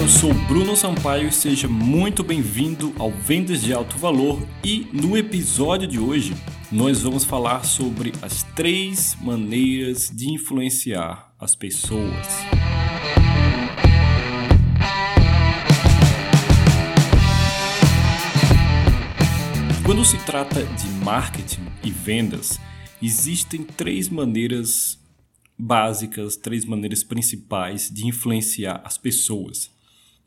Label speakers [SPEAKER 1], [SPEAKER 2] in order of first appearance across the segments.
[SPEAKER 1] eu sou Bruno Sampaio e seja muito bem-vindo ao Vendas de Alto Valor. E no episódio de hoje, nós vamos falar sobre as três maneiras de influenciar as pessoas. Quando se trata de marketing e vendas, existem três maneiras básicas, três maneiras principais de influenciar as pessoas.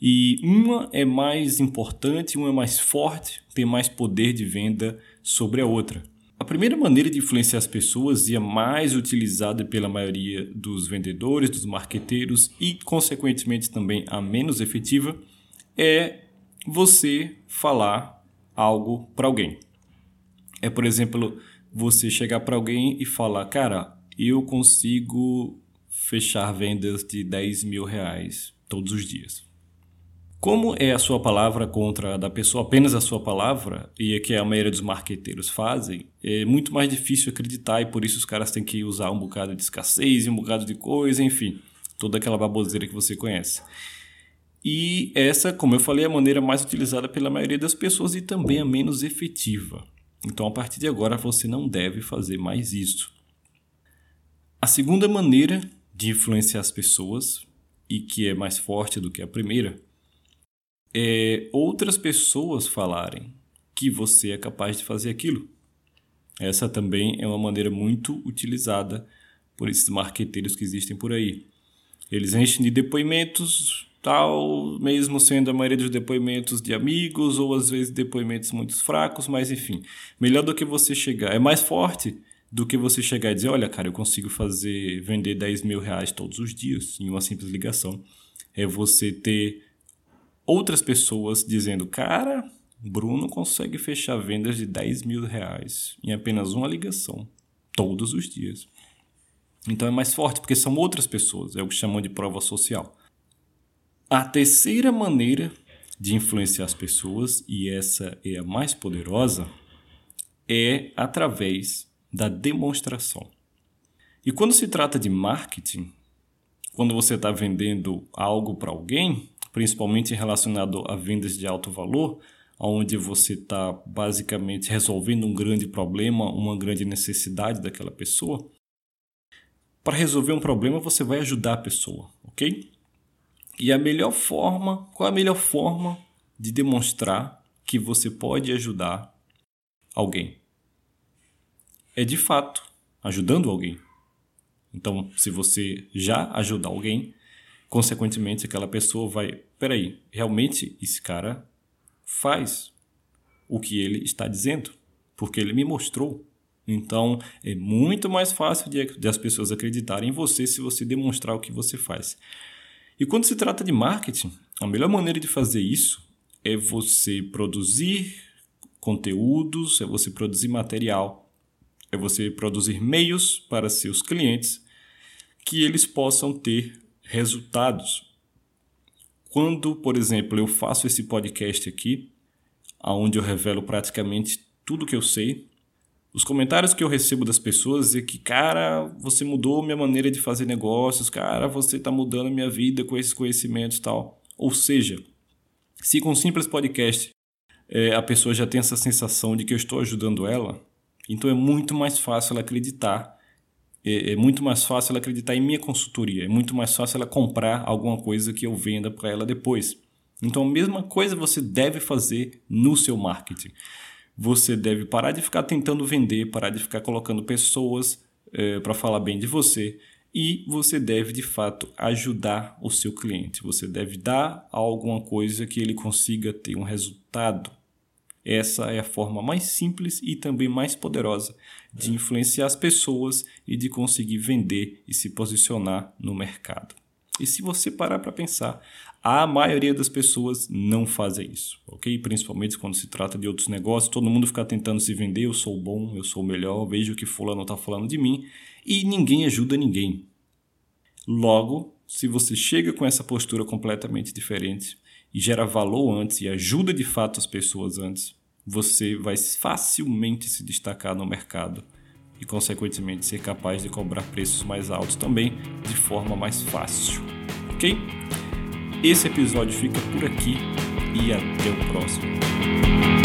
[SPEAKER 1] E uma é mais importante, uma é mais forte, tem mais poder de venda sobre a outra. A primeira maneira de influenciar as pessoas e a mais utilizada pela maioria dos vendedores, dos marqueteiros e, consequentemente, também a menos efetiva é você falar algo para alguém. É, por exemplo, você chegar para alguém e falar: Cara, eu consigo fechar vendas de 10 mil reais todos os dias. Como é a sua palavra contra a da pessoa, apenas a sua palavra, e é que a maioria dos marqueteiros fazem, é muito mais difícil acreditar e por isso os caras têm que usar um bocado de escassez, um bocado de coisa, enfim, toda aquela baboseira que você conhece. E essa, como eu falei, é a maneira mais utilizada pela maioria das pessoas e também a menos efetiva. Então, a partir de agora, você não deve fazer mais isso. A segunda maneira de influenciar as pessoas, e que é mais forte do que a primeira, é outras pessoas falarem que você é capaz de fazer aquilo. Essa também é uma maneira muito utilizada por esses marqueteiros que existem por aí. Eles enchem de depoimentos, tal, mesmo sendo a maioria dos depoimentos de amigos ou às vezes depoimentos muito fracos, mas enfim, melhor do que você chegar, é mais forte do que você chegar e dizer, olha, cara, eu consigo fazer, vender 10 mil reais todos os dias em uma simples ligação. É você ter outras pessoas dizendo, cara, Bruno consegue fechar vendas de 10 mil reais em apenas uma ligação, todos os dias. Então é mais forte, porque são outras pessoas, é o que chamam de prova social. A terceira maneira de influenciar as pessoas, e essa é a mais poderosa, é através da demonstração. E quando se trata de marketing, quando você está vendendo algo para alguém, principalmente relacionado a vendas de alto valor, onde você está basicamente resolvendo um grande problema, uma grande necessidade daquela pessoa. Para resolver um problema, você vai ajudar a pessoa, ok? E a melhor forma, qual é a melhor forma de demonstrar que você pode ajudar alguém? É de fato ajudando alguém. Então, se você já ajudar alguém, consequentemente aquela pessoa vai, peraí, realmente esse cara faz o que ele está dizendo, porque ele me mostrou. Então é muito mais fácil de, de, as pessoas acreditarem em você se você demonstrar o que você faz. E quando se trata de marketing, a melhor maneira de fazer isso é você produzir conteúdos, é você produzir material, é você produzir meios para seus clientes que eles possam ter resultados. Quando, por exemplo, eu faço esse podcast aqui, onde eu revelo praticamente tudo que eu sei, os comentários que eu recebo das pessoas é que, cara, você mudou minha maneira de fazer negócios, cara, você está mudando minha vida com esses conhecimentos e tal. Ou seja, se com um simples podcast é, a pessoa já tem essa sensação de que eu estou ajudando ela, então é muito mais fácil ela acreditar é, é, muito mais fácil ela acreditar em minha consultoria, é muito mais fácil ela comprar alguma coisa que eu venda para ela depois. Então, a mesma coisa você deve fazer no seu marketing. Você deve parar de ficar tentando vender, parar de ficar colocando pessoas é, para falar bem de você e você deve de fato ajudar o seu cliente. Você deve dar alguma coisa que ele consiga ter um resultado. Essa é a forma mais simples e também mais poderosa de influenciar as pessoas e de conseguir vender e se posicionar no mercado. E se você parar para pensar, a maioria das pessoas não fazem isso, ok? Principalmente quando se trata de outros negócios, todo mundo fica tentando se vender, eu sou bom, eu sou o melhor, vejo que fulano está falando de mim, e ninguém ajuda ninguém. Logo, se você chega com essa postura completamente diferente, e gera valor antes e ajuda de fato as pessoas antes, você vai facilmente se destacar no mercado e, consequentemente, ser capaz de cobrar preços mais altos também de forma mais fácil. Ok? Esse episódio fica por aqui e até o próximo.